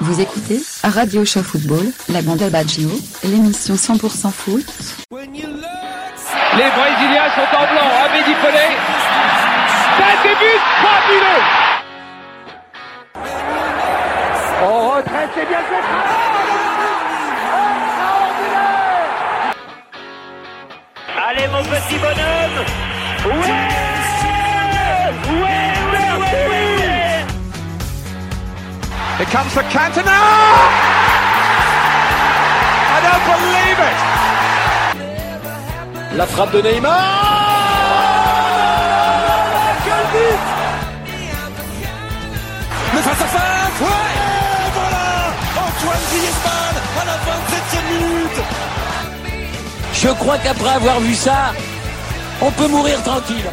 Vous écoutez Radio Show Football, la bande Baggio, l'émission 100% foot. Les Brésiliens sont en blanc, Abedi Pelé? Un début fabuleux. On retraite, c'est bien fait. Allez mon petit bonhomme. Ouais, ouais, It comes for Cantona! I don't believe it! La frappe de Neymar Quel but Le face à face! Ouais! Et voilà! Antoine Griezmann à la 27e minute! Je crois qu'après avoir vu ça, on peut mourir tranquille.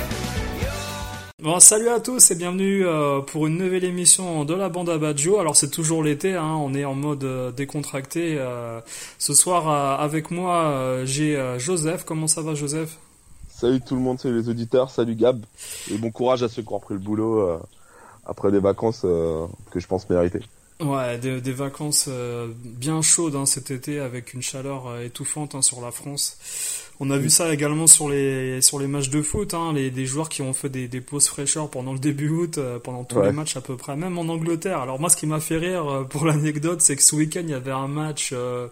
Bon, salut à tous et bienvenue euh, pour une nouvelle émission de la bande à Baggio. Alors c'est toujours l'été, hein, on est en mode euh, décontracté. euh, ce soir avec moi j'ai Joseph. Comment ça va Joseph? Salut tout le monde, salut les auditeurs, salut Gab. Et bon courage à ceux qui ont repris le boulot après des vacances que je pense mériter. Ouais, des, des vacances bien chaudes hein, cet été avec une chaleur étouffante hein, sur la France. On a vu ça également sur les sur les matchs de foot, hein, les des joueurs qui ont fait des, des pauses fraîcheurs pendant le début août, euh, pendant tous Ouais. les matchs à peu près, même en Angleterre. Alors moi, ce qui m'a fait rire euh, pour l'anecdote, c'est que ce week-end il y avait un match euh,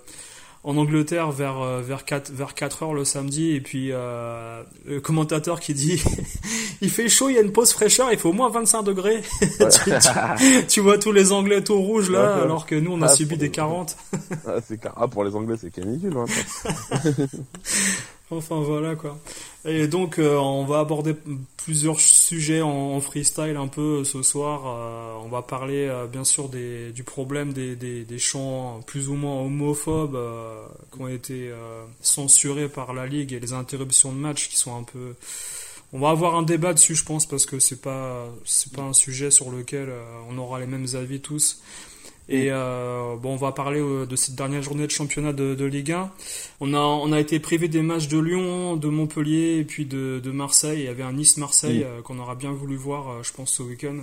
en Angleterre vers euh, vers 4 vers 4 heures le samedi et puis euh, le commentateur qui dit il fait chaud, il y a une pause fraîcheur, il fait au moins 25 degrés. tu, tu- tu vois tous les Anglais tout rouges là, Ouais, alors que nous on a Ah, subi des le- 40. Ah, ah, pour les Anglais, c'est canicule. Hein, Enfin voilà quoi. Et donc euh, on va aborder plusieurs sujets en, freestyle un peu ce soir. Euh, on va parler euh, bien sûr des, du problème des, des, des chants plus ou moins homophobes euh, qui ont été euh, censurés par la ligue et les interruptions de match qui sont un peu. On va avoir un débat dessus je pense parce que c'est pas c'est pas un sujet sur lequel euh, on aura les mêmes avis tous. Et euh, bon, on va parler euh, de cette dernière journée de championnat de, de Ligue 1. On a, on a été privé des matchs de Lyon, de Montpellier et puis de, de Marseille. Il y avait un Nice-Marseille euh, qu'on aura bien voulu voir, je pense, ce week-end,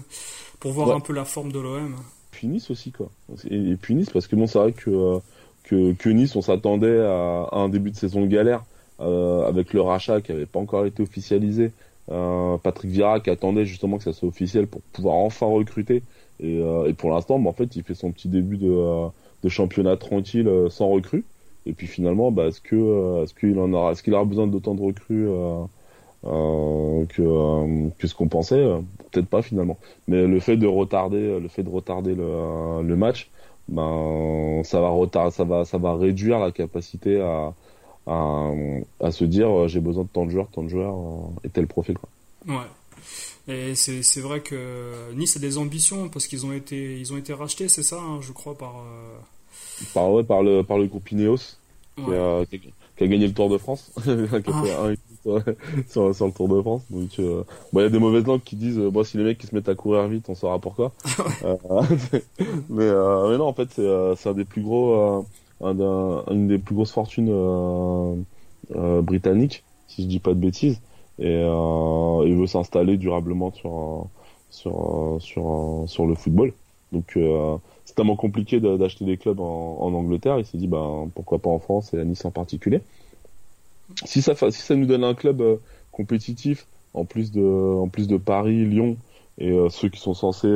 pour voir Ouais. un peu la forme de l'OM. puis Nice aussi, quoi. Et, et puis Nice, parce que bon, c'est vrai que, que, que Nice, on s'attendait à, à un début de saison de galère avec le rachat qui avait pas encore été officialisé. Patrick Vieira qui attendait justement que ça soit officiel pour pouvoir enfin recruter. Et, euh, et pour l'instant, bah, en fait, il fait son petit début de, euh, championnat tranquille euh, sans recrue. Et puis finalement, bah, est-ce que est-ce qu'il en aura, est-ce qu'il aura besoin d'autant de recrues que ce qu'on pensait? Peut-être pas finalement. Mais le fait de retarder, le fait de retarder le, match, ben ça va retarder, ça va ça va réduire la capacité à à, se dire j'ai besoin de tant de joueurs, tant de joueurs et tel profil. Ouais. Et c'est vrai que Nice a des ambitions parce qu'ils ont été ils ont été rachetés, c'est ça, hein, je crois par. euh, Par ouais, par le par le groupe Ineos qui, ouais. a, qui a- qui a gagné le Tour de France, qui a fait Ah. un sur, sur le Tour de France. Donc euh, bon, il y a des mauvaises langues qui disent euh, bon si les mecs qui se mettent à courir vite, on saura pourquoi. Euh, mais, mais non, en fait c'est un des plus gros un une des plus grosses fortunes britanniques, si je dis pas de bêtises, et euh, il veut s'installer durablement sur sur sur sur le football. Donc euh, c'est tellement compliqué d'acheter des clubs en, Angleterre. Il s'est dit, ben, pourquoi pas en France et à Nice en particulier. Si ça, si ça nous donne un club euh, compétitif, en plus de, en plus de Paris, Lyon et ceux qui sont censés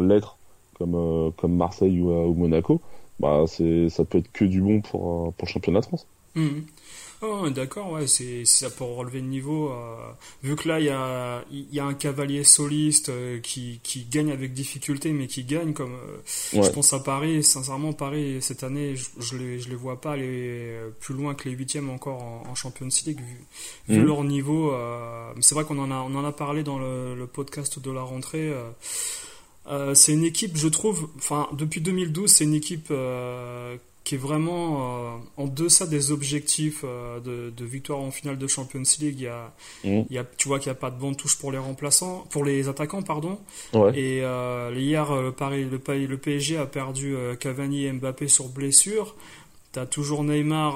l'être, comme, comme Marseille ou, Monaco, bah, c'est, ça peut être que du bon pour, pour le championnat de France. Mhm. Oh, d'accord, ouais, c'est ça pour relever le niveau. euh, vu que là, il y a, y a un cavalier soliste euh, qui, qui gagne avec difficulté, mais qui gagne comme. euh, Je pense à Paris, sincèrement, Paris, cette année, je, je, les, je les vois pas aller plus loin que les huitièmes encore en, en Champions League, vu, vu Mhm. leur niveau. c'est vrai qu'on en a, on en a parlé dans le, le podcast de la rentrée. c'est une équipe, je trouve, enfin, depuis 2012, c'est une équipe qui est vraiment euh, en deçà des objectifs euh, de, de victoire en finale de Champions League. Il y a, Mhm. il y a, tu vois qu'il n'y a pas de bonne touche pour les remplaçants, pour les attaquants, pardon. Ouais. Et euh, hier, le, Paris, le, Pa- le PSG a perdu Cavani et Mbappé sur blessure. T'as toujours Neymar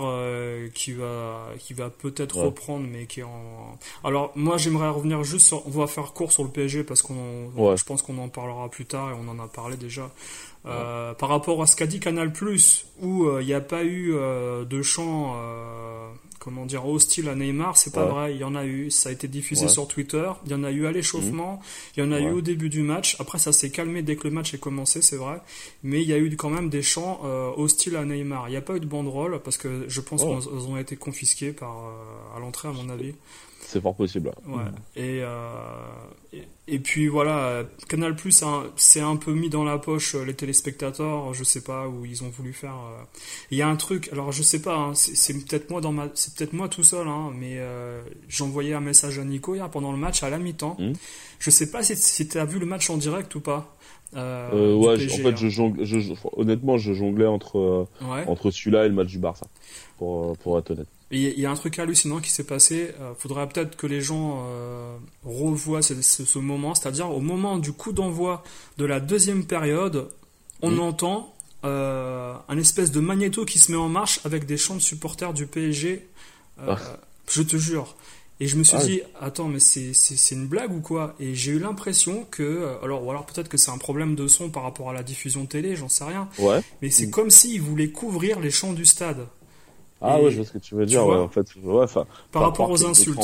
qui va qui va peut-être Ouais. reprendre, mais qui est en. Alors moi, j'aimerais revenir juste sur. On va faire court sur le PSG parce qu'on, Ouais. je pense qu'on en parlera plus tard et on en a parlé déjà. Euh, par rapport à ce qu'a dit Canal Plus, où il n'y a pas eu de chant, comment dire, hostile à Neymar, c'est pas vrai. Il y en a eu. Ça a été diffusé sur Twitter. Il y en a eu à l'échauffement. Il y en a eu au début du match. Après, ça s'est calmé dès que le match est commencé, c'est vrai. Mais il y a eu quand même des chants hostiles à Neymar. Il n'y a pas eu de banderole parce que je pense qu'ils ont été confisqués par à l'entrée, à mon avis c'est fort possible. Ouais. Et, euh, et, puis voilà, Canal Plus c'est un peu mis dans la poche euh, les téléspectateurs, je sais pas où ils ont voulu faire. Euh. Il y a un truc, alors je sais pas, hein, c'est peut-être moi dans ma, c'est peut-être moi tout seul, hein, mais envoyé un message à Nico hier pendant le match à la mi-temps. Mmh. Je sais pas si, si tu as vu le match en direct ou pas. Euh, ouais, en fait, je jongle, je, honnêtement, je jonglais entre, entre celui-là et le match du Barça, pour, pour être honnête. Il y, a un truc hallucinant qui s'est passé. Il euh, faudrait peut-être que les gens euh, revoient ce, ce, moment, c'est-à-dire au moment du coup d'envoi de la deuxième période, on entend euh, un espèce de magnéto qui se met en marche avec des chants de supporters du PSG. Ah. Je te jure. Et je me suis ah dit, attends, mais c'est une blague ou quoi? Et j'ai eu l'impression que, alors, ou alors peut-être que c'est un problème de son par rapport à la diffusion télé, j'en sais rien. Ouais. Mais c'est mm. comme s'ils voulaient couvrir les chants du stade. Ah ouais, je vois ce que tu veux dire. en fait, ouais, par, par, rapport aux insultes.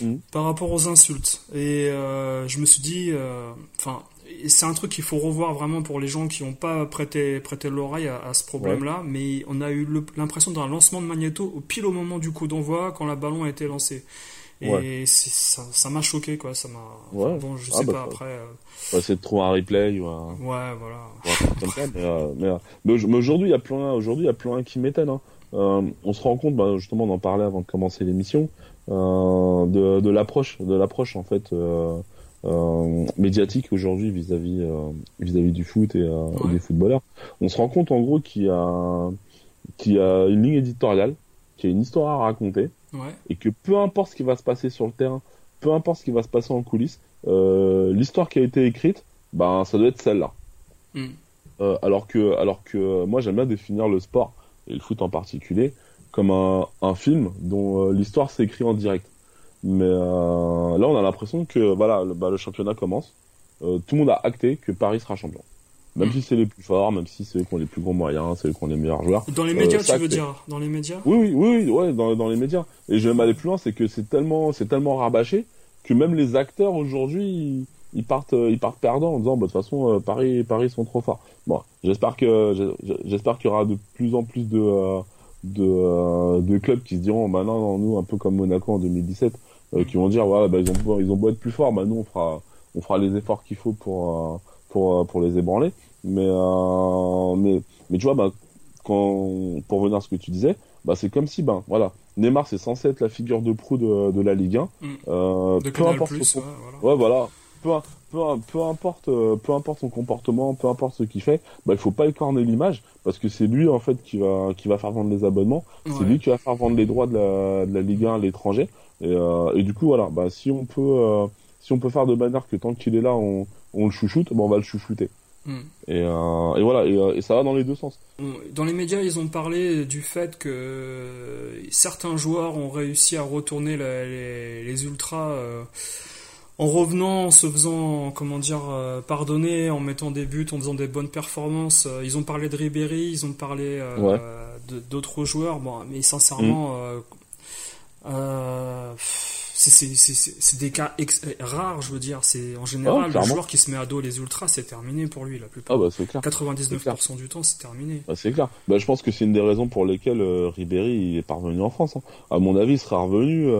Mmh. Par rapport aux insultes. Et euh, je me suis dit, euh, enfin, c'est un truc qu'il faut revoir vraiment pour les gens qui n'ont pas prêté, prêté l'oreille à, ce problème-là. Mais on a eu l'impression d'un lancement de magnéto au pile au moment du coup d'envoi quand la ballon a été lancée. Et ça m'a choqué, quoi. Ça m'a. bon, je ah, sais bah, pas après. Euh... Essayer de trouver un replay ou un. Ouais, voilà. mais, euh, mais, euh, mais aujourd'hui, il y a plein, aujourd'hui, il y a plein qui m'étonnent. Hein. Euh, on se rend compte, bah, justement, on en parlait avant de commencer l'émission, euh, de, de l'approche, de l'approche en fait euh, médiatique aujourd'hui vis-à-vis vis-à-vis du foot et, des footballeurs. On se rend compte en gros qu'il y a qu'il a une ligne éditoriale, qu'il y a une histoire à raconter, et que peu importe ce qui va se passer sur le terrain, peu importe ce qui va se passer en coulisses, l'histoire qui a été écrite, ben ça doit être celle-là. Hmm. alors que alors que moi j'aime bien définir le sport et le foot en particulier, comme un, un film dont euh, l'histoire s'écrit en direct. Mais euh, là, on a l'impression que voilà, le, bah, le championnat commence. Euh, tout le monde a acté que Paris sera champion. Même si c'est les plus forts, même si c'est eux qui ont les plus gros moyens, c'est eux qui ont les meilleurs joueurs. Dans les médias, tu veux dire? Dans les médias? Oui, oui, oui, ouais, dans, dans les médias. Et je vais m'aller plus loin, c'est que c'est tellement, c'est tellement rabâché que même les acteurs aujourd'hui, ils partent, ils partent perdants en disant, bah, de toute façon, Paris, Paris sont trop forts. Bon, j'espère que j'espère qu'il y aura de plus en plus de euh, de, euh, de clubs qui se diront bah non, nous un peu comme Monaco en 2017 euh, qui vont dire voilà bah, ils ont ils ont beau être plus forts bah nous on fera on fera les efforts qu'il faut pour pour pour les ébranler mais mais mais tu vois bah quand pour revenir à ce que tu disais bah c'est comme si ben voilà Neymar c'est censé être la figure de proue de, de la Ligue 1 mm. de peu importe plus, ouais, voilà, ouais, voilà. Peu, peu, importe, euh, peu importe son comportement, peu importe ce qu'il fait, bah, il faut pas écorner l'image parce que c'est lui en fait qui va, qui va faire vendre les abonnements, c'est lui qui va faire vendre les droits de la, de la Ligue 1 à l'étranger. Et, euh, et, du coup voilà, bah, si on peut, euh, si on peut faire de manière que tant qu'il est là, on, on le chouchoute, bah, on va le chouchouter. Hmm. Et, et, voilà, et, ça va dans les deux sens. Dans les médias, ils ont parlé du fait que certains joueurs ont réussi à retourner les, les, ultras en revenant, en se faisant, comment dire, euh, pardonner, en mettant des buts, en faisant des bonnes performances. Euh, ils ont parlé de Ribéry, ils ont parlé euh, d'autres joueurs. Bon, mais sincèrement, mm. c'est des cas rares, je veux dire. C'est en général le joueur qui se met à dos les ultras, c'est terminé pour lui la plupart. Ah bah, clair. 99% du temps, c'est terminé. Bah, c'est clair. Bah, je pense que c'est une des raisons pour lesquelles Ribéry est parvenu en France. Hein. À mon avis, il sera revenu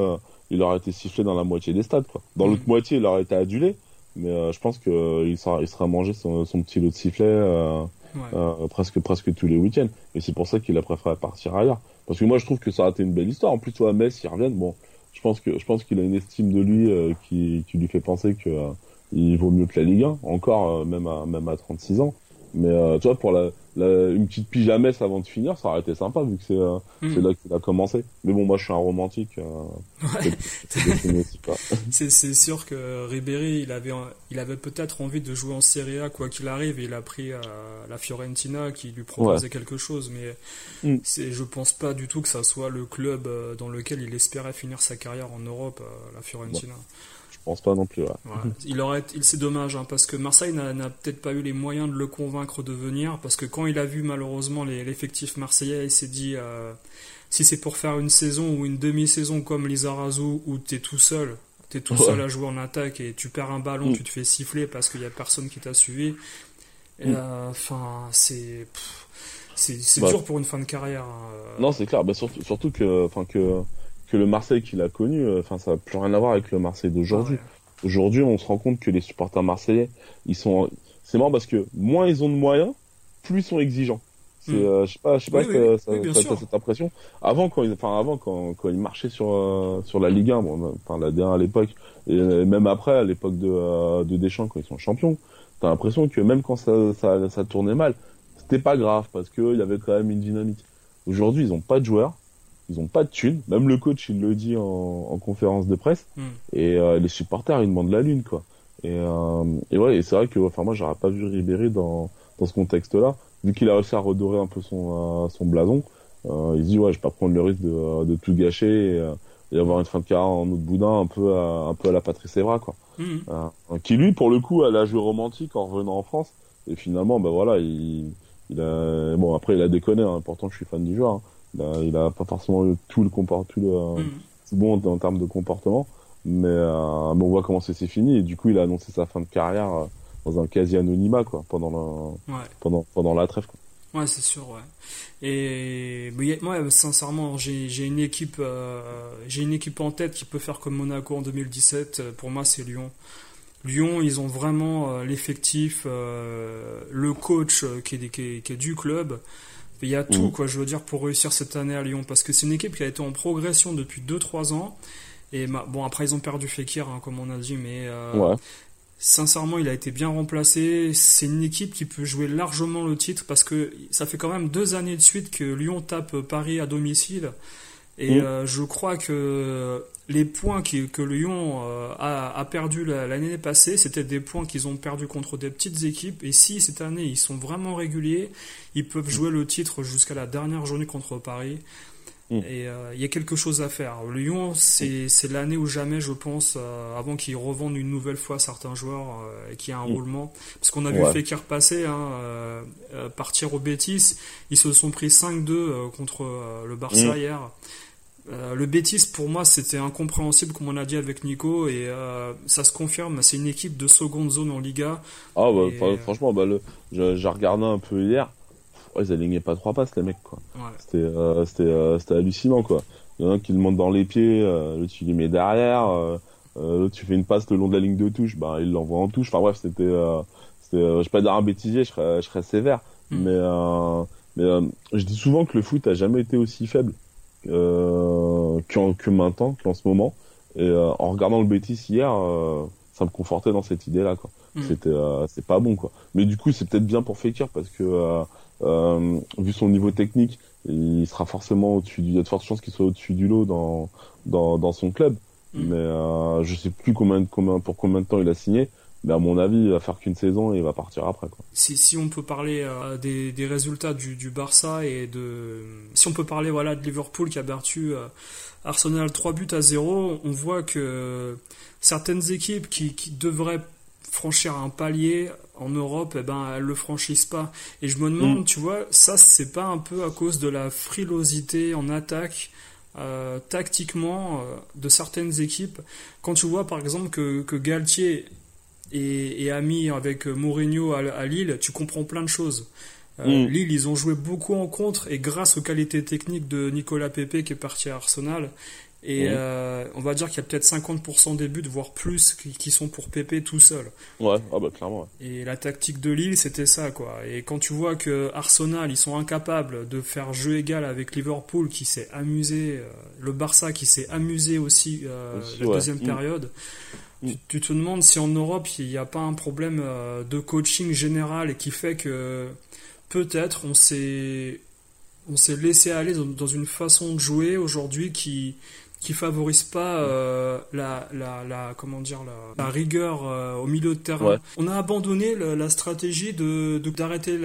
il aurait été sifflé dans la moitié des stades. Quoi. Dans l'autre mm. moitié, il aurait été adulé, mais euh, je pense qu'il euh, sera, il sera mangé son, son petit lot de sifflets euh, euh, presque, presque tous les week-ends. Et c'est pour ça qu'il a préféré partir ailleurs. Parce que moi, je trouve que ça a été une belle histoire. En plus, toi, Metz, il revient. Bon, je pense que je pense qu'il a une estime de lui qui, qui lui fait penser que il vaut mieux que la Ligue 1, encore même à même à 36 ans. Mais euh, tu vois, pour la, une petite pyjamesse avant de finir, ça aurait été sympa vu que c'est euh, hmm. là qu'il a commencé. Mais bon, moi je suis un romantique. Euh, c'est sûr que Ribéry, il avait, il avait peut-être envie de jouer en Serie A quoi qu'il arrive. Et il a pris la Fiorentina qui lui proposait quelque chose. Mais mm. je pense pas du tout que ça soit le club dans lequel il espérait finir sa carrière en Europe, la Fiorentina. Pense pas non plus. Ouais. Il aurait, il c'est dommage hein, parce que Marseille n'a, peut-être pas eu les moyens de le convaincre de venir parce que quand il a vu malheureusement l'effectif marseillais, il s'est dit euh, si c'est pour faire une saison ou une demi-saison comme Lizarazu où t'es tout seul, t'es tout seul à jouer en attaque et tu perds un ballon, mm. tu te fais siffler parce qu'il y a personne qui t'a suivi. Mm. Euh, enfin, c'est c'est bah. dur pour une fin de carrière. Hein. Non, c'est clair. Bah, surtout, surtout que, enfin que que le Marseille qu'il a connu, euh, enfin ça n'a plus rien à voir avec le Marseille d'aujourd'hui. Aujourd'hui, on se rend compte que les supporters marseillais, ils sont, c'est marrant parce que moins ils ont de moyens, plus ils sont exigeants. Hmm. euh, je sais pas, je sais pas si ça, cette impression. Avant, quand ils, enfin avant quand, quand ils marchaient sur euh, sur la Ligue 1, bon, enfin la D1 à l'époque, et même après à l'époque de de Deschamps quand ils sont champions, t'as l'impression que même quand ça, ça, ça tournait mal, c'était pas grave parce que il y avait quand même une dynamique. Aujourd'hui, ils ont pas de joueurs ils ont pas de thunes. Même le coach, il le dit en, en conférence de presse. Hmm. Et euh, les supporters, ils demandent la lune, quoi. Et, euh, et ouais, et c'est vrai que, enfin, moi, j'aurais pas vu Ribéry dans, dans ce contexte-là. Vu qu'il a réussi à redorer un peu son, euh, son blason, euh, il se dit, ouais, je vais pas prendre le risque de, de tout gâcher et, avoir une fin de carrière en autre boudin un peu à, un peu à la Patrice Evra, quoi. Hmm. qui, lui, pour le coup, a jeu romantique en revenant en France. Et finalement, ben voilà, il, il a, bon, après, il a déconné, hein, pourtant, je suis fan du joueur. Hein il a pas forcément eu tout le comportement, le mm. bon en, termes de comportement, mais, euh, on voit comment c'est fini et du coup il a annoncé sa fin de carrière euh, dans un quasi anonymat quoi pendant la pendant pendant la trêve quoi. Ouais, c'est sûr, ouais. Et moi, sincèrement, j'ai une équipe, euh, j'ai une équipe en tête qui peut faire comme Monaco en 2017. Pour moi, c'est Lyon. Lyon, ils ont vraiment l'effectif, le coach qui est, qui, qui est, du club. Il y a tout, mm. quoi, je veux dire, pour réussir cette année à Lyon. Parce que c'est une équipe qui a été en progression depuis 2-3 ans. Et bon, après, ils ont perdu Fekir, hein, comme on a dit, mais euh, sincèrement, il a été bien remplacé. C'est une équipe qui peut jouer largement le titre parce que ça fait quand même deux années de suite que Lyon tape Paris à domicile. Et mm. euh, je crois que les points que Lyon euh, a, a perdu l'année passée, c'était des points qu'ils ont perdu contre des petites équipes. Et si cette année ils sont vraiment réguliers, ils peuvent jouer le titre jusqu'à la dernière journée contre Paris. Mm. Et euh, il y a quelque chose à faire. Lyon, c'est l'année ou jamais, je pense, avant qu'ils revendent une nouvelle fois certains joueurs et qu'il y ait un mm. roulement. Parce qu'on a vu Fekir passer, hein, partir au Betis. Ils se sont pris 5-2 contre le Barça mm. hier. Euh, le Betis, pour moi, c'était incompréhensible, comme on a dit avec Nico, et euh, ça se confirme. C'est une équipe de seconde zone en Liga. Ah, bah, euh, franchement, bah, j'ai regardé un peu hier. ils alignaient pas trois passes, les mecs, quoi. C'était hallucinant, quoi. Il y en a un qui le monte dans les pieds, l'autre, tu lui mets derrière, l'autre, tu fais une passe le long de la ligne de touche, bah, il l'envoie en touche. Enfin, bref, c'était, je vais pas dire un bêtisier, je serais, je serais sévère. Hmm. Mais, mais je dis souvent que le foot a jamais été aussi faible euh, que, que maintenant, qu'en ce moment. Et euh, en regardant le Betis hier, euh, ça me confortait dans cette idée-là. Quoi. Mm. C'était, euh, c'est pas bon quoi. Mais du coup, c'est peut-être bien pour Fekir parce que vu son niveau technique, il sera forcément au-dessus. Il y a de fortes chances qu'il soit au-dessus du lot dans dans, dans son club. Mm. Mais je sais plus combien, combien pour combien de temps il a signé. Mais à mon avis, il va faire qu'une saison et il va partir après. Quoi. Si, si on peut parler euh, des, des, résultats du, du, Barça et de. Si on peut parler voilà, de Liverpool qui a battu euh, Arsenal 3 buts à 0, on voit que certaines équipes qui, qui devraient franchir un palier en Europe, eh ben, elles le franchissent pas. Et je me demande, mm. tu vois, ça, c'est pas un peu à cause de la frilosité en attaque euh, tactiquement de certaines équipes. Quand tu vois par exemple que, que Galtier et, ami avec Mourinho à, Lille, tu comprends plein de choses. Euh, mm. Lille, ils ont joué beaucoup en contre et grâce aux qualités techniques de Nicolas Pepe qui est parti à Arsenal. Et mm. euh, on va dire qu'il y a peut-être 50% des buts, voire plus, qui, sont pour Pepe tout seul. Ouais, ah bah clairement. Et la tactique de Lille, c'était ça, quoi. Et quand tu vois que Arsenal, ils sont incapables de faire jeu égal avec Liverpool, qui s'est amusé, euh, le Barça qui s'est amusé aussi, la deuxième mm. période. Tu, te demandes si en Europe il n'y a pas un problème euh, de coaching général et qui fait que peut-être on s'est on s'est laissé aller dans, une façon de jouer aujourd'hui qui qui favorise pas euh, la, la, la, comment dire la, rigueur euh, au milieu de terrain. On a abandonné la stratégie de d'arrêter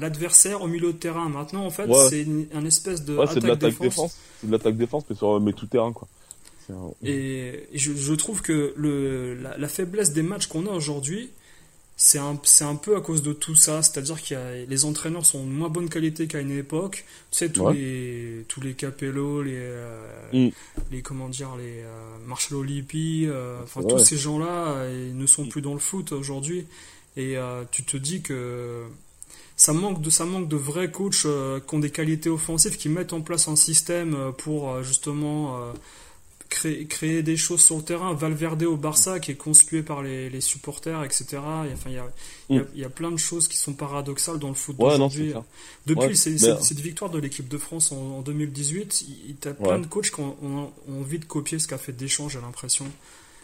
l'adversaire au milieu de terrain. Maintenant en fait c'est un espèce de c'est de l'attaque défense. C'est de l'attaque défense mais sur mais tout terrain quoi. Et je, je, trouve que le, la, la faiblesse des matchs qu'on a aujourd'hui, c'est un, c'est un peu à cause de tout ça, c'est-à-dire que les entraîneurs sont de moins bonne qualité qu'à une époque. Tu sais, tous les tous les Capello, les euh, mm. les comment dire, les euh, Marcelo Lippi, euh, tous ces gens-là, ils ne sont plus dans le foot aujourd'hui. Et tu te dis que ça manque de ça manque de vrais coachs qui ont des qualités offensives, qui mettent en place un système pour justement créer, créer des choses sur le terrain. Valverde au Barça qui est conspué par les, les supporters, etc. Et, enfin, il y a, il, y a, mm. il y a, plein de choses qui sont paradoxales dans le foot ouais, d'aujourd'hui. Depuis ouais, cette victoire de l'équipe de France en, en 2018, il y a plein de coachs qui ont, ont, ont, envie de copier ce qu'a fait Deschamps, j'ai l'impression.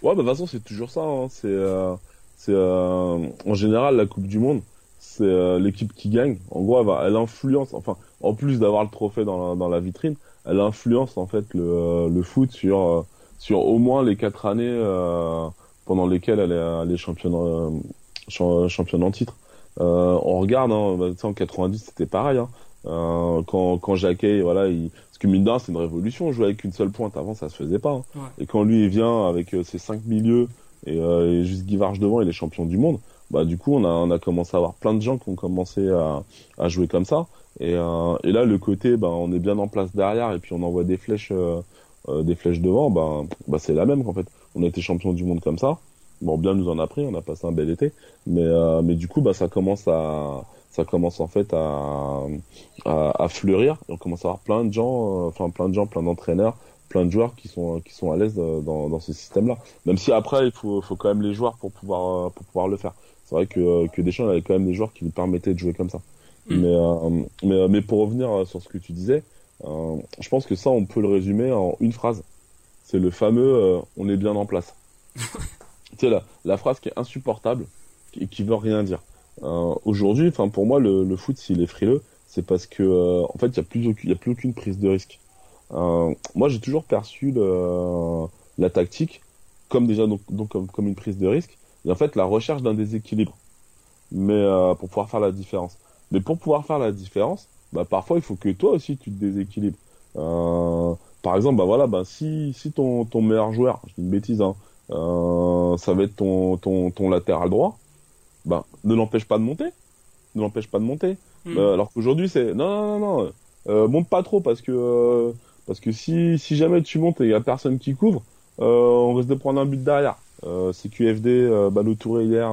Ouais, bah, de toute façon, c'est toujours ça. Hein. C'est, euh, c'est euh, en général la Coupe du Monde. C'est euh, l'équipe qui gagne. En gros, elle, va, elle influence. Enfin, en plus d'avoir le trophée dans la, dans la vitrine, elle influence en fait le, euh, le foot sur euh, sur au moins les quatre années euh, pendant lesquelles elle est, elle est championne championne en titre. on regarde, hein, bah, en 90 c'était pareil. Hein. Euh, quand quand Jacquet, voilà, il... parce que mine c'est une révolution, jouer avec une seule pointe avant ça se faisait pas. Hein. Ouais. Et quand lui il vient avec ses cinq milieux et, euh, et juste Guy Varge devant, il est champion du monde. Bah du coup on a commencé à avoir plein de gens qui ont commencé à jouer comme ça. Et, euh, là, le côté, ben, on est bien en place derrière et puis on envoie des flèches, euh, euh, des flèches devant. Ben, ben c'est la même qu'en fait. On a été champion du monde comme ça. Bon, bien nous en a pris, on a passé un bel été, mais du coup, bah ça commence à fleurir. On commence à avoir plein de gens, plein d'entraîneurs, plein de joueurs qui sont à l'aise dans, dans ce système-là. Même si après il faut quand même les joueurs pour pouvoir le faire. C'est vrai que que Deschamps avait quand même des joueurs qui lui permettaient de jouer comme ça. Mm. Mais, euh, mais, euh, mais pour revenir euh, sur ce que tu disais, je pense que ça, on peut le résumer en une phrase. C'est le fameux on est bien en place. tu sais, la, la phrase qui est insupportable et qui veut rien dire. Euh, Aujourd'hui, enfin pour moi, le, le foot, s'il est frileux, c'est parce que euh, en fait, il y a plus aucune, y a plus aucune prise de risque. Euh, moi, j'ai toujours perçu le, la tactique comme déjà donc, donc comme, comme, une prise de risque et en fait la recherche d'un déséquilibre, mais pour pouvoir faire la différence. Mais pour pouvoir faire la différence, bah, parfois il faut que toi aussi tu te déséquilibres. Euh, par exemple, bah voilà, bah si si ton ton meilleur joueur, je dis une bêtise, hein, euh, ça va être ton ton ton latéral droit, bah ne l'empêche pas de monter, ne l'empêche pas de monter. Mm. Euh, alors qu'aujourd'hui c'est non non non non, euh, monte pas trop parce que euh, parce que si si jamais tu montes et il y a personne qui couvre, euh, on risque de prendre un but derrière. C'est QFD euh, Touré hier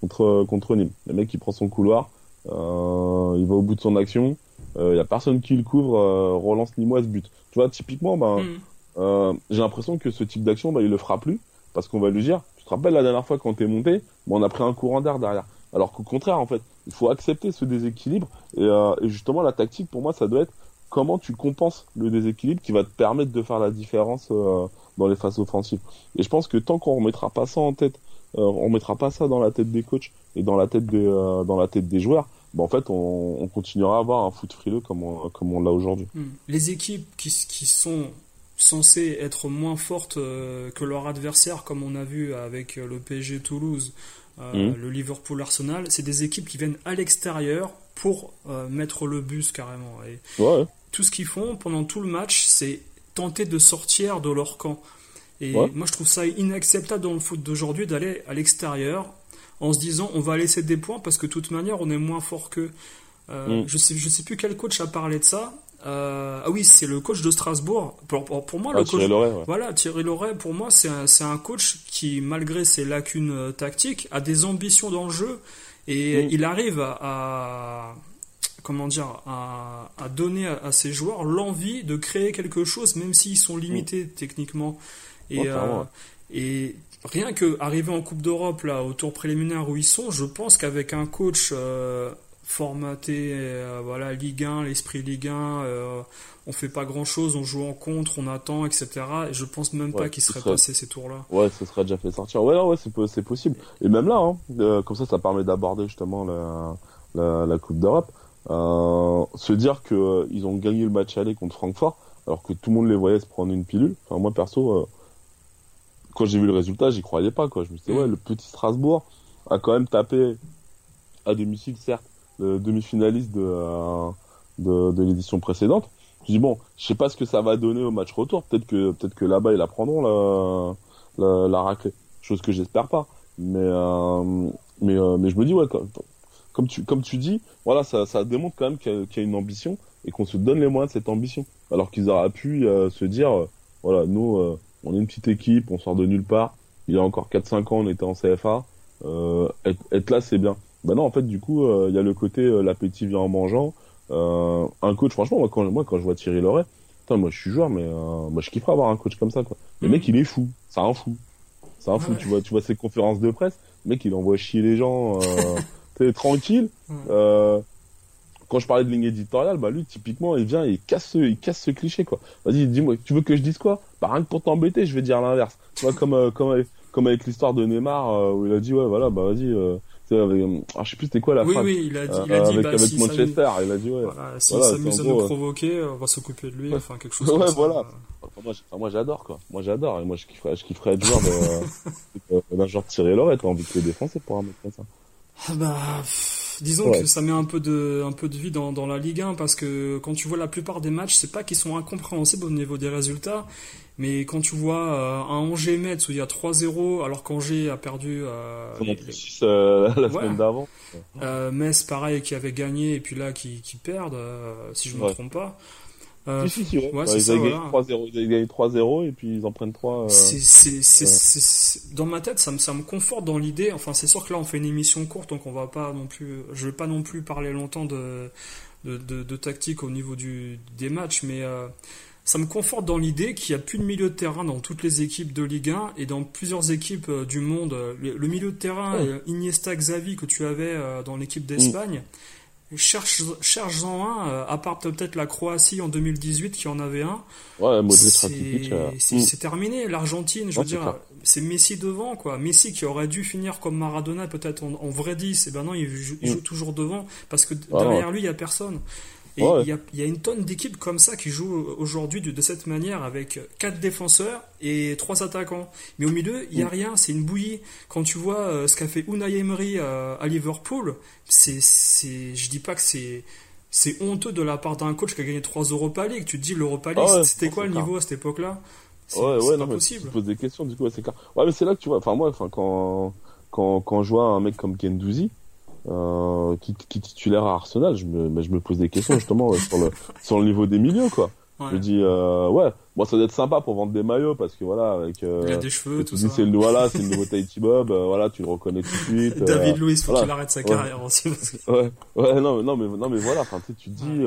contre contre Nîmes. Le mec qui prend son couloir, euh, il va au bout de son action, il euh, y a personne qui le couvre, euh, relance Nîmoise but. Tu vois, typiquement, mm. j'ai l'impression que ce type d'action, ben, il le fera plus parce qu'on va lui dire, tu te rappelles la dernière fois quand t'es monté, bon, on a pris un courant d'air derrière. Alors qu'au contraire, en fait, il faut accepter ce déséquilibre et, euh, et, justement la tactique pour moi, ça doit être comment tu compenses le déséquilibre qui va te permettre de faire la différence euh, dans les phases offensives. Et je pense que tant qu'on remettra pas ça en tête, euh, on mettra pas ça dans la tête des coachs et dans la tête des dans la tête des joueurs, bah, en fait, on, on, continuera à avoir un foot frileux comme on, comme on l'a aujourd'hui. Hmm. Les équipes qui, qui sont censées être moins fortes euh, que leur adversaire, comme on a vu avec euh, le PSG Toulouse, euh, mmh. le Liverpool Arsenal, c'est des équipes qui viennent à l'extérieur pour euh, mettre le bus carrément. Et ouais. tout ce qu'ils font pendant tout le match, c'est tenter de sortir de leur camp. Et ouais. moi, je trouve ça inacceptable dans le foot d'aujourd'hui d'aller à l'extérieur en se disant on va laisser des points parce que de toute manière on est moins fort qu'eux. Euh, mm. Je sais je sais plus quel coach a parlé de ça. Euh, ah oui, c'est le coach de Strasbourg. Pour, pour, pour moi, ah, le coach, Thierry Loret, ouais. voilà, Thierry Loret, pour moi, c'est un, un, coach qui, malgré ses lacunes euh, tactiques, a des ambitions dans le jeu et mm. il arrive à, à comment dire, à, à donner à, à, ses joueurs l'envie de créer quelque chose, même s'ils sont limités mm. techniquement. Et, ouais, euh, et rien que arriver en Coupe d'Europe là au tour préliminaire où ils sont, je pense qu'avec un coach euh, formaté, euh, voilà Ligue 1, l'esprit Ligue 1, euh, on fait pas grand chose, on joue en contre, on attend, etc. Et je pense même ouais, pas qu'il serait serait... passé ces tours-là. Ouais, ce serait déjà fait sortir. Ouais, ouais, c'est possible. Et même là, hein, comme ça, ça permet d'aborder justement la, la, la Coupe d'Europe. Euh, se dire que ils ont gagné le match aller contre Francfort, alors que tout le monde les voyait se prendre une pilule. Enfin, moi perso quand j'ai vu le résultat, j'y croyais pas, quoi. Je me suis ouais, le petit Strasbourg a quand même tapé à domicile, certes, le demi-finaliste de, euh, de, l'édition précédente. Je dis bon, je sais pas ce que ça va donner au match retour. Peut-être que peut-être que là-bas ils la prendront la la, raclée. Chose que j'espère pas. Mais euh, mais euh, mais je me dis ouais comme, tu comme tu dis, voilà ça ça démontre quand même qu'il y, a une ambition et qu'on se donne les moyens de cette ambition. Alors qu'ils auraient pu euh, se dire voilà nous on est une petite équipe, on sort de nulle part. Il y a encore 4-5 ans on était en CFA. Être, être, là c'est bien. Bah non en fait du coup il y a le côté l'appétit vient en mangeant euh, un coach, franchement, moi quand, moi, quand je vois Thierry Loret, putain, moi je suis joueur, mais euh, moi je kifferais avoir un coach comme ça, quoi. Le mm. mec, il est fou. C'est un fou. C'est un fou. Tu vois, tu vois ses conférences de presse. Le mec, il envoie chier les gens, euh, tranquille. Euh, quand je parlais de ligne éditoriale, bah lui, typiquement, il vient, il casse, ce, il casse ce cliché, quoi. Vas-y, dis-moi, tu veux que je dise quoi? Bah rien que pour t'embêter, je vais dire l'inverse. Tu vois, comme, euh, comme, avec, comme avec l'histoire de Neymar, où il a dit, ouais, voilà, bah vas-y, avec, ah, je sais plus c'était quoi la oui, phrase. Oui, il a dit, il a dit avec, bah, avec si Manchester, il a dit ouais. Voilà, s'il voilà, s'amuse à nous provoquer, on va s'occuper de lui, enfin quelque chose ouais, comme voilà. ça. Enfin, moi, enfin, moi j'adore quoi. Moi j'adore et moi je kifferais, je kifferais être joueur de, d'un genre Thierry Loret, t'as envie de le défoncer pour un mec comme ça. Ah bah, disons ouais. que ça met un peu de, un peu de vie dans, dans la Ligue 1 parce que quand tu vois la plupart des matchs, c'est pas qu'ils sont incompréhensibles au niveau des résultats, mais quand tu vois euh, un Angers Metz où il y a 3-0 alors qu'Angers a perdu euh, euh, la semaine ouais. d'avant. Euh, Metz pareil qui avait gagné et puis là qui, qui perdent si je me ouais. trompe pas. Euh, si, si, si, ouais. ouais ils, ça, avaient voilà. gagné 3-0, ils gagné 3-0 et puis ils en prennent 3. Euh... C'est, dans ma tête, ça me, ça me conforte dans l'idée. Enfin, c'est sûr que là, on fait une émission courte, donc on va pas non plus. Je vais pas non plus parler longtemps de, de, de, de tactique au niveau du, des matchs, mais euh, ça me conforte dans l'idée qu'il n'y a plus de milieu de terrain dans toutes les équipes de Ligue 1 et dans plusieurs équipes euh, du monde. Le, le, milieu de terrain, Iniesta Xavi que tu avais dans l'équipe d'Espagne. Cherche, cherche-en un, euh, à part peut-être la Croatie en 2018 qui en avait un. Ouais, C'est euh, c'est- mm. c'est terminé. L'Argentine, je veux c'est dire, c'est Messi devant, quoi. Messi qui aurait dû finir comme Maradona, peut-être en, en vrai 10, et ben non, il joue, il Mm. joue toujours devant, parce que Ah, derrière lui, il y a personne. Et il Ouais. y, a, il y a une tonne d'équipes comme ça qui jouent aujourd'hui de, de cette manière avec quatre défenseurs et trois attaquants. Mais au milieu, il y a Mm. rien, c'est une bouillie. Quand tu vois euh, ce qu'a fait Unai Emery euh, à Liverpool, c'est, c'est, je dis pas que c'est, c'est honteux de la part d'un coach qui a gagné trois Europa League. Tu te dis l'Europa League, Ah ouais, c'était quoi le clair. niveau à cette époque-là? C'est Ouais, c'est ouais, pas non, mais tu possible. te poses des questions, du coup, ouais, c'est clair. Ouais, mais c'est là que tu vois, enfin, moi, enfin, quand, quand, quand je vois un mec comme Gendouzi, euh, qui, qui titulaire à Arsenal, je me, je me pose des questions, justement, ouais, sur le, sur le niveau des milieux, quoi. Ouais. Je me dis, euh, ouais, bon, ça doit être sympa pour vendre des maillots, parce que voilà, avec, euh, Il a des cheveux, tout ça. c'est le, voilà, c'est le nouveau Tahiti Bob, euh, voilà, tu le reconnais tout de suite. David Luiz, faut voilà. qu'il arrête sa Ouais. carrière aussi. parce que- Ouais, ouais, non, mais, non, mais, non, mais voilà, enfin, tu te dis,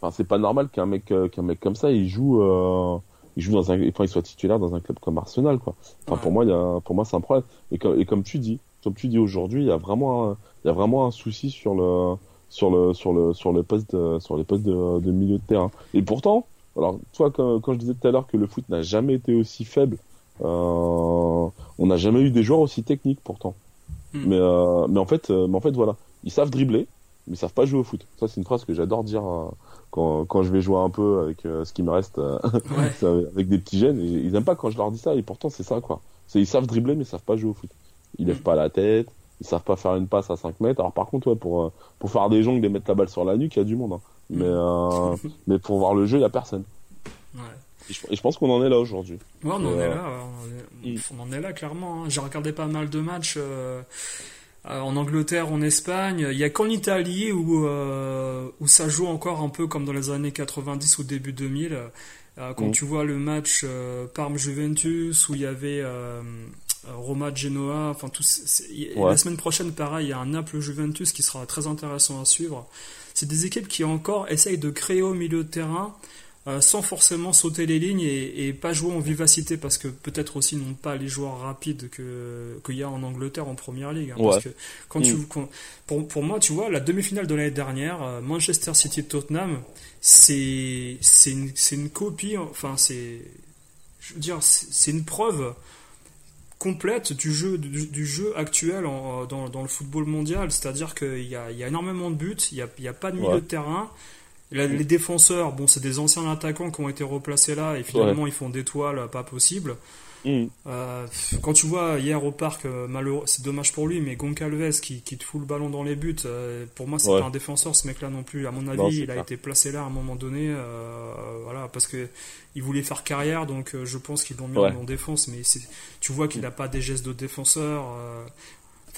enfin, c'est pas normal qu'un mec, qu'un mec comme ça, il joue, il joue dans un, enfin, il soit titulaire dans un club comme Arsenal, quoi. Enfin, pour moi, il y a, pour moi, c'est un problème. Et comme, et comme tu dis, comme tu dis aujourd'hui, il y a vraiment, un, il y a vraiment un souci sur le, sur le, sur le, sur le poste, de, sur les postes de, de milieu de terrain. Et pourtant, alors, toi, quand, quand je disais tout à l'heure que le foot n'a jamais été aussi faible, euh, on n'a jamais eu des joueurs aussi techniques, pourtant. Hmm. Mais, euh, mais en fait, euh, mais en fait, voilà, ils savent dribbler, mais ils savent pas jouer au foot. Ça, c'est une phrase que j'adore dire euh, quand, quand je vais jouer un peu avec euh, ce qui me reste euh, Ouais. avec des petits jeunes. Et ils aiment pas quand je leur dis ça, et pourtant c'est ça, quoi. C'est ils savent dribbler, mais ils savent pas jouer au foot. Ils lèvent pas la tête, ils savent pas faire une passe à 5 mètres. Alors par contre, ouais, pour euh, pour faire des jongles et mettre la balle sur la nuque, il y a du monde. Hein. Mais euh, mais pour voir le jeu, il y a personne. Ouais. Et je, et je pense qu'on en est là aujourd'hui. Ouais, on en Euh, est là, on en est, on en est là clairement. hein. J'ai regardé pas mal de matchs euh, en Angleterre, en Espagne. Il y a qu'en Italie où, euh, où ça joue encore un peu comme dans les années 90 ou début 2000. Euh, quand Mm. tu vois le match euh, Parme-Juventus où il y avait euh, Roma-Genoa, enfin tout, c'est- c'est- y- Ouais. la semaine prochaine pareil, il y a un Naples-Juventus qui sera très intéressant à suivre. C'est des équipes qui encore essayent de créer au milieu de terrain euh, sans forcément sauter les lignes et, et pas jouer en vivacité parce que peut-être aussi n'ont pas les joueurs rapides que qu'il y a en Angleterre en première ligue. hein, Ouais. Parce que quand tu Mm. quand- pour, pour moi, tu vois, la demi-finale de l'année dernière, euh, Manchester City Tottenham, c'est c'est une, une copie. Enfin, c'est je veux dire, c'est une preuve complète du jeu du, du jeu actuel en- dans, dans le football mondial. C'est-à-dire qu'il y y a énormément de buts, il n'y a, il y a pas de milieu Ouais. de terrain. Là, les défenseurs, bon, c'est des anciens attaquants qui ont été replacés là et finalement ils font des toiles pas possibles. Mmh. Euh, quand tu vois hier au parc, euh, malheureux, c'est dommage pour lui, mais Goncalves qui, qui te fout le ballon dans les buts, euh, pour moi c'est pas un défenseur ce mec-là non plus. À mon avis, il a été placé là à un moment donné, voilà, parce que il voulait faire carrière, donc je pense qu'ils l'ont mis en défense, mais tu vois qu'il n'a pas des gestes de défenseur.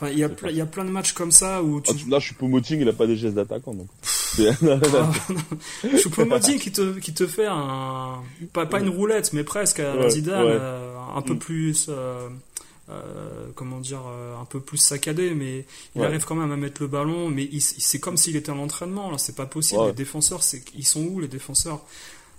Enfin, il y, a plein, il y a plein de matchs comme ça où tu... Ah, là, je suis Moting, il a pas des gestes d'attaquant, donc. Choupo-Moting qui te, qui te fait un, pas, pas une roulette, mais presque à Zidane, euh, un peu mm. plus, euh, euh, comment dire, un peu plus saccadé, mais il arrive quand même à mettre le ballon, mais c'est comme s'il était en entraînement, là, c'est pas possible. Les défenseurs, c'est, ils sont où les défenseurs?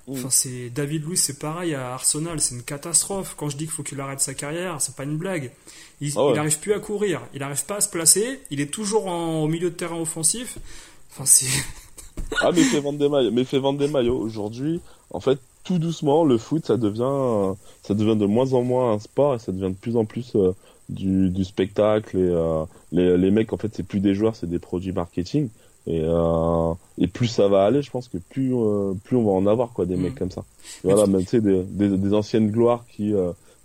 Mm. Enfin, c'est David Louis, c'est pareil à Arsenal, c'est une catastrophe. Quand je dis qu'il faut qu'il arrête sa carrière, c'est pas une blague. Il, ah n'arrive plus à courir, il n'arrive pas à se placer, il est toujours en, au milieu de terrain offensif. Enfin, c'est ah, mais fait vendre des maillots. Mais fait vendre des maillots. Aujourd'hui, en fait, tout doucement, le foot, ça devient, ça devient de moins en moins un sport et ça devient de plus en plus euh, du, du, spectacle. Et euh, les, les mecs, en fait, c'est plus des joueurs, c'est des produits marketing. Et, euh, et plus ça va aller, je pense que plus, plus on va en avoir, quoi, des mecs mm. comme ça. voilà, même, tu sais, des, des, des, anciennes gloires qui,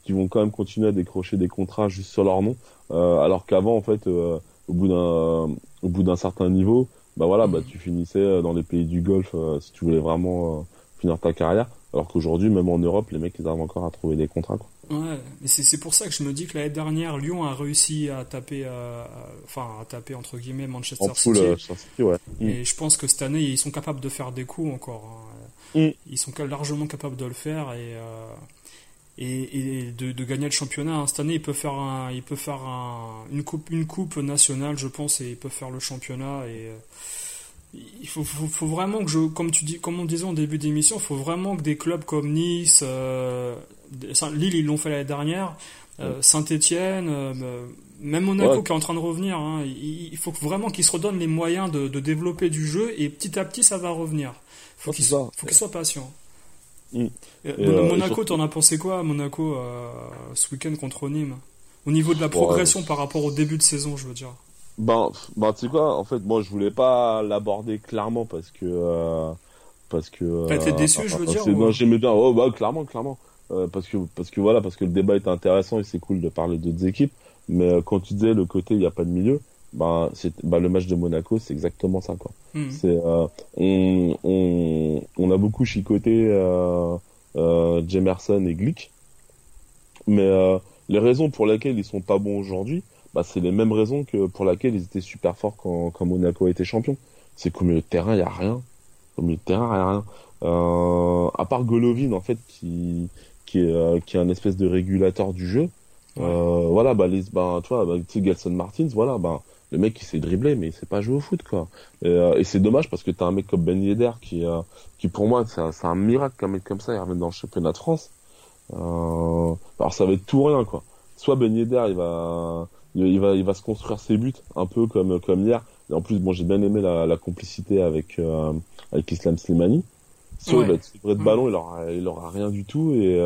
qui vont quand même continuer à décrocher des contrats juste sur leur nom. alors qu'avant, en fait, au bout d'un, au bout d'un certain niveau, bah voilà, bah tu finissais euh, dans les pays du Golfe euh, si tu voulais vraiment euh, finir ta carrière. Alors qu'aujourd'hui, même en Europe, les mecs, ils arrivent encore à trouver des contrats. Quoi. Ouais, mais c'est pour ça que je me dis que l'année dernière, Lyon a réussi à taper, enfin à taper entre guillemets Manchester City. ouais. Et mm. je pense que cette année, ils sont capables de faire des coups encore. Hein. Mm. Ils sont largement capables de le faire et et, de, gagner le championnat. Hein. Cette année, il peut faire, un, il peut faire une, coupe, une coupe nationale, je pense, et il peut faire le championnat. Et euh, il faut, faut, vraiment que je, comme tu dis, comme on disait en début d'émission, il faut vraiment que des clubs comme Nice, euh, Lille, ils l'ont fait l'année dernière, euh, Saint-Étienne, même Monaco qui est en train de revenir. Hein, il, faut vraiment qu'ils se redonnent les moyens de, développer du jeu et petit à petit, ça va revenir. Faut soient, faut qu'ils soient patients. Mm. Euh, euh, Monaco, t'en as pensé quoi Monaco euh, ce week-end contre Nîmes? Au niveau de la progression par rapport au début de saison, je veux dire. Ben, ben tu sais quoi En fait, moi, je voulais pas l'aborder clairement parce que parce que. T'as été déçu, je veux dire. Non, j'aimais bien. Oh, bah, clairement, clairement. Parce que parce que voilà, parce que le débat est intéressant et c'est cool de parler d'autres équipes. Mais quand tu disais le côté, il n'y a pas de milieu bah, c'est bah, le match de Monaco, c'est exactement ça quoi. Hmm. C'est euh, on, on, on a beaucoup chicoté euh, euh, Jemerson et Glick, mais euh, les raisons pour lesquelles ils sont pas bons aujourd'hui, bah, c'est les mêmes raisons que pour lesquelles ils étaient super forts quand, quand Monaco été champion. C'est qu'au milieu de terrain, il y a rien. Au milieu de terrain, il y a rien. Euh, à part Golovin en fait qui qui est euh, qui est un espèce de régulateur du jeu. Euh, voilà, bah les, bah tu vois, bah, Gelson Martins, voilà, bah le mec il s'est dribblé mais il sait pas jouer au foot quoi. Et, euh, et c'est dommage parce que t'as un mec comme Ben Yedder qui euh, qui pour moi c'est un, un, miracle qu'un mec comme ça il revienne dans le championnat de France. Euh, alors ça va être tout rien quoi. Soit Ben Yedder il va il va il va se construire ses buts un peu comme comme hier. Et en plus bon j'ai bien aimé la, la complicité avec euh, avec Islam Slimani soit il va être de ballon il aura il aura rien du tout et,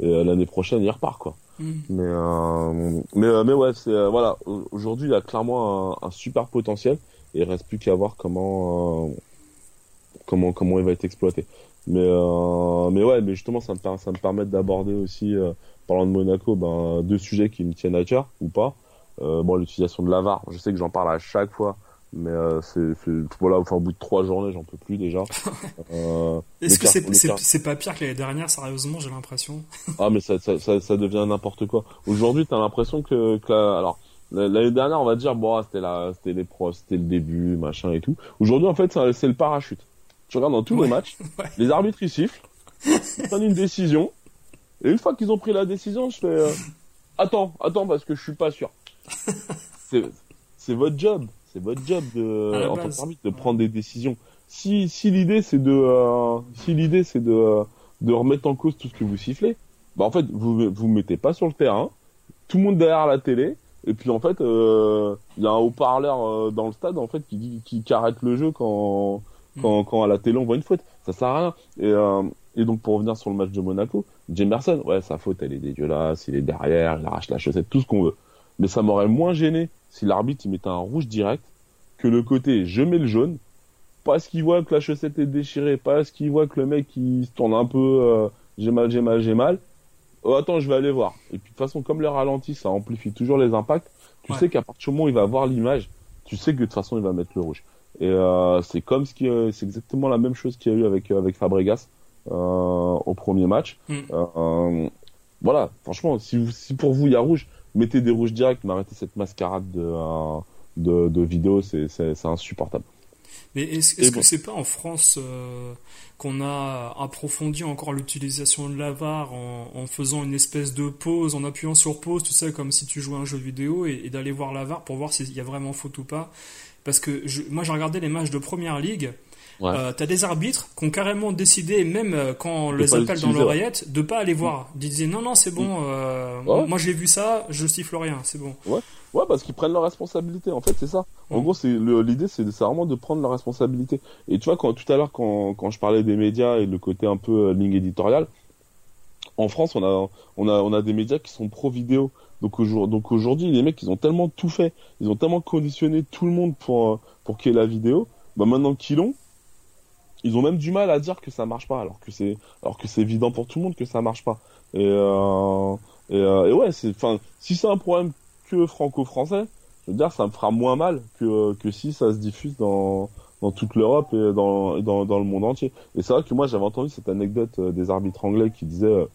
et l'année prochaine il repart quoi Mm. Mais, euh, mais, euh, mais ouais, c'est euh, voilà. Aujourd'hui, il y a clairement un, un, super potentiel et il reste plus qu'à voir comment comment comment il va être exploité. Mais mais ouais, mais justement, ça me ça me permet d'aborder aussi, parlant de Monaco, ben deux sujets qui me tiennent à cœur ou pas. bon, l'utilisation de l'avare. Je sais que j'en parle à chaque fois mais euh, c'est voilà enfin au bout de trois journées j'en peux plus déjà. Euh, est-ce que c'est c'est pas pire que l'année dernière sérieusement j'ai l'impression? Ah mais ça, ça, ça, ça devient n'importe quoi. Aujourd'hui t'as l'impression que, que alors l'année dernière on va dire bon c'était la c'était les pros c'était le début machin et tout. Aujourd'hui en fait c'est le parachute. Tu regardes dans tous les matchs les arbitres ils sifflent ils prennent une décision et une fois qu'ils ont pris la décision je fais euh, attends attends parce que je suis pas sûr. C'est votre job c'est votre job de, en tant qu'arbitre de prendre des décisions. Si, si l'idée c'est de, euh, si l'idée c'est de, de remettre en cause tout ce que vous sifflez, bah en fait vous vous mettez pas sur le terrain, tout le monde derrière la télé, et puis en fait euh, il y a un haut-parleur euh, dans le stade en fait qui dit qui, qui arrête le jeu quand hmm. quand, quand à la télé on voit une faute. Ça sert à rien. Et, et donc pour revenir sur le match de Monaco, Jamerson, ouais sa faute elle est dégueulasse, il est derrière, il arrache la chaussette, tout ce qu'on veut. Mais ça m'aurait moins gêné si l'arbitre il mettait un rouge direct que le côté je mets le jaune parce qu'il voit que la chaussette est déchirée, parce qu'il voit que le mec il se tourne un peu euh, j'ai mal, j'ai mal, j'ai mal. oh, attends, je vais aller voir. Et puis de toute façon, comme le ralenti, ça amplifie toujours les impacts. Tu sais qu'à partir du moment où il va voir l'image, tu sais que de toute façon, il va mettre le rouge. Et euh, c'est comme ce qui, c'est exactement la même chose qu'il y a eu avec avec Fabregas euh, au premier match. Mm. Euh, voilà, franchement, si, vous, si pour vous il y a rouge, mettez des rouges directs, mais arrêtez cette mascarade de euh, de, de vidéo, c'est insupportable. Mais est-ce est que c'est pas en France euh, qu'on a approfondi encore l'utilisation de la VAR en, en, faisant une espèce de pause, en appuyant sur pause, tu sais, comme si tu jouais à un jeu vidéo, et, et d'aller voir la VAR pour voir s'il y a vraiment faute ou pas? Parce que je, moi j'ai regardé les matchs de Première Ligue, Ouais. Euh, t'as des arbitres qui ont carrément décidé, même euh, quand on les appelle dans l'oreillette, de pas aller voir. Ils disaient non, non, c'est bon, euh, ouais. moi j'ai vu ça, je siffle rien, c'est bon. Ouais, ouais parce qu'ils prennent leur responsabilité, en fait, c'est ça. En gros, c'est l'idée, c'est vraiment de prendre leur responsabilité. Et tu vois, quand tout à l'heure, quand, quand je parlais des médias et le côté un peu euh, ligne éditoriale, en France, on a, on a, on a des médias qui sont pro vidéo. Donc aujourd'hui, donc aujourd'hui, les mecs, ils ont tellement tout fait, ils ont tellement conditionné tout le monde pour, euh, pour qu'il y ait la vidéo. Bah maintenant qu'ils l'ont, ils ont même du mal à dire que ça marche pas alors que c'est alors que c'est évident pour tout le monde que ça marche pas. Et euh, euh, ouais enfin si c'est un problème que franco-français je veux dire ça me fera moins mal que que si ça se diffuse dans dans toute l'Europe et dans, dans le monde entier. Et c'est vrai que moi j'avais entendu cette anecdote des arbitres anglais qui disaient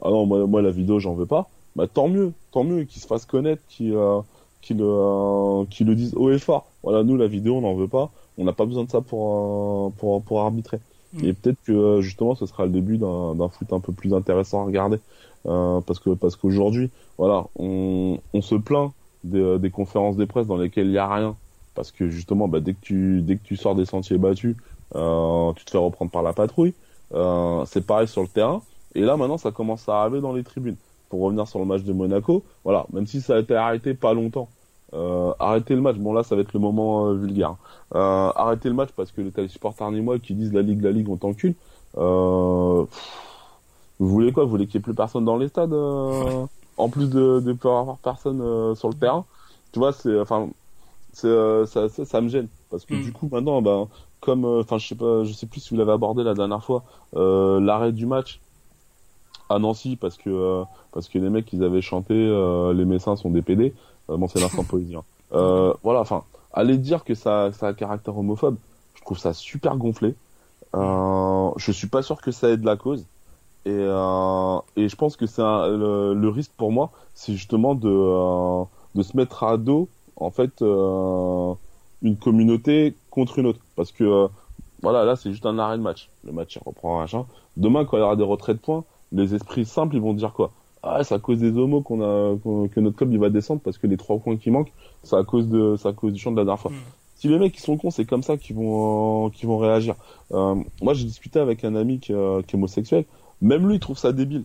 ah non moi la vidéo j'en veux pas bah tant mieux tant mieux qu'ils se fassent connaître qu'ils euh, qu'ils le disent haut et fort voilà nous la vidéo on n'en veut pas. On n'a pas besoin de ça pour pour pour arbitrer. Mm. Et peut-être que justement ce sera le début d'un foot un peu plus intéressant à regarder. Euh, parce que parce qu'aujourd'hui voilà on, on se plaint des, des conférences des presse dans lesquelles il y a rien. Parce que justement bah, dès que tu dès que tu sors des sentiers battus euh, tu te fais reprendre par la patrouille. Euh, c'est pareil sur le terrain. Et là maintenant ça commence à arriver dans les tribunes. Pour revenir sur le match de Monaco voilà même si ça a été arrêté pas longtemps euh, arrêtez le match. Bon là, ça va être le moment euh, vulgaire. Euh, arrêtez le match parce que les supporters moi qui disent la ligue, la ligue, on t'encule. Euh, vous voulez quoi? Vous voulez qu'il n'y ait plus personne dans les stades euh, En plus de de pas avoir personne euh, sur le terrain? Tu vois, c'est enfin, ça, ça, ça, me gêne parce que mm. du coup maintenant, ben comme enfin je sais pas, je sais plus si vous l'avez abordé la dernière fois, l'arrêt du match à Nancy parce que parce que les mecs ils avaient chanté les Messins sont des PD. Euh, bon, c'est l'instant poésie. Hein. Euh, voilà, enfin, aller dire que ça, ça a un caractère homophobe, je trouve ça super gonflé. Euh, je suis pas sûr que ça aide la cause. Et, euh, et je pense que c'est le, le, risque pour moi, c'est justement de, euh, de se mettre à dos, en fait, euh, une communauté contre une autre. Parce que, voilà, là, c'est juste un arrêt de match. Le match, il reprend un machin. Demain, quand il y aura des retraits de points, les esprits simples, ils vont dire quoi? Ah c'est à cause des homos qu'on a que notre club il va descendre parce que les trois points qui manquent c'est à cause de à cause du champ de la dernière fois. Mm. Si les mecs qui sont cons c'est comme ça qu'ils vont euh, qu'ils vont réagir. Euh, moi j'ai discuté avec un ami qui, euh, qui, est homosexuel, même lui il trouve ça débile.